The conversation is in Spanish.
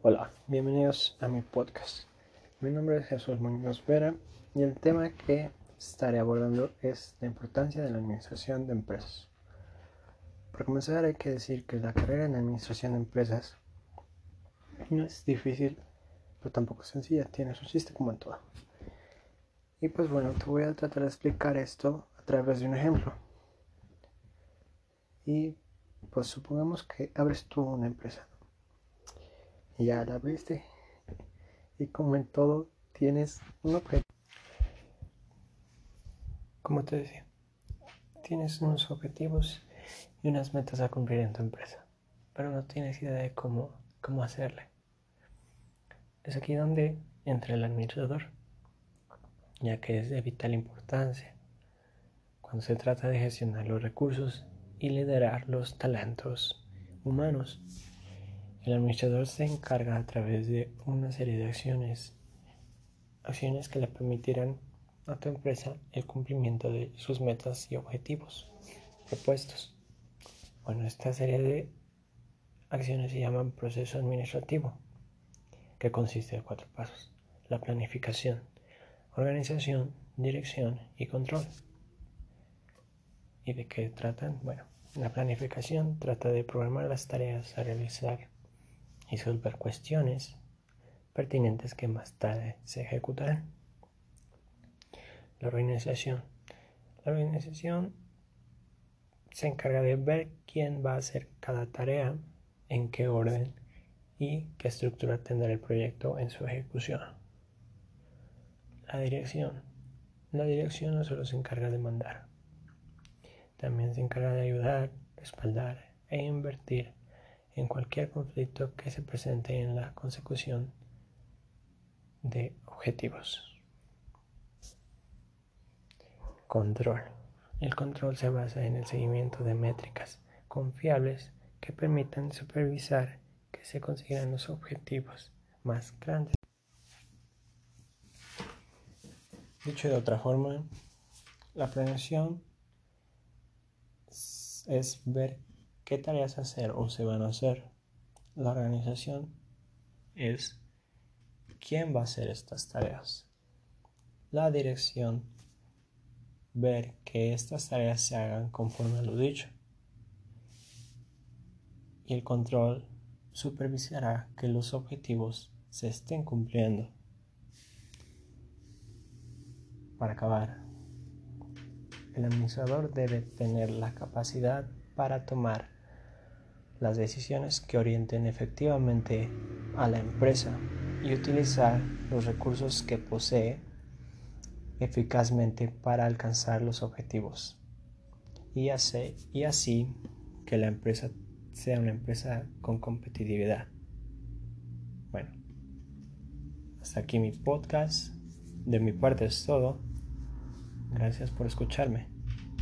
Hola, bienvenidos a mi podcast. Mi nombre es Jesús Muñoz Vera y el tema que estaré abordando es la importancia de la administración de empresas. Para comenzar hay que decir que la carrera en administración de empresas no es difícil, pero tampoco es sencilla, tiene su chiste como en todo. Y pues bueno, te voy a tratar de explicar esto a través de un ejemplo. Y pues supongamos que abres tú una empresa. Y la abriste. Y como en todo, tienes un objetivo. Como te decía, tienes unos objetivos y unas metas a cumplir en tu empresa. Pero no tienes idea de cómo, cómo hacerle. Es aquí donde entra el administrador, ya que es de vital importancia cuando se trata de gestionar los recursos y liderar los talentos humanos. El administrador se encarga a través de una serie de acciones, acciones que le permitirán a tu empresa el cumplimiento de sus metas y objetivos propuestos. Bueno, esta serie de acciones se llaman proceso administrativo, que consiste de cuatro pasos. La planificación, organización, dirección y control. ¿Y de qué tratan? Bueno, la planificación trata de programar las tareas a realizar y resolver cuestiones pertinentes que más tarde se ejecutarán. La organización. La organización se encarga de ver quién va a hacer cada tarea, en qué orden y qué estructura tendrá el proyecto en su ejecución. La dirección. La dirección no solo se encarga de mandar, también se encarga de ayudar, respaldar e invertir en cualquier conflicto que se presente en la consecución de objetivos. Control. El control se basa en el seguimiento de métricas confiables que permitan supervisar que se consigan los objetivos más grandes. Dicho de otra forma, la planeación es ver qué tareas hacer o se van a hacer. La organización es quién va a hacer estas tareas. La dirección, ver que estas tareas se hagan conforme a lo dicho. Y el control supervisará que los objetivos se estén cumpliendo. Para acabar, el administrador debe tener la capacidad para tomar las decisiones que orienten efectivamente a la empresa y utilizar los recursos que posee eficazmente para alcanzar los objetivos y y así que la empresa sea una empresa con competitividad. Bueno, hasta aquí mi podcast. De mi parte es todo. Gracias por escucharme.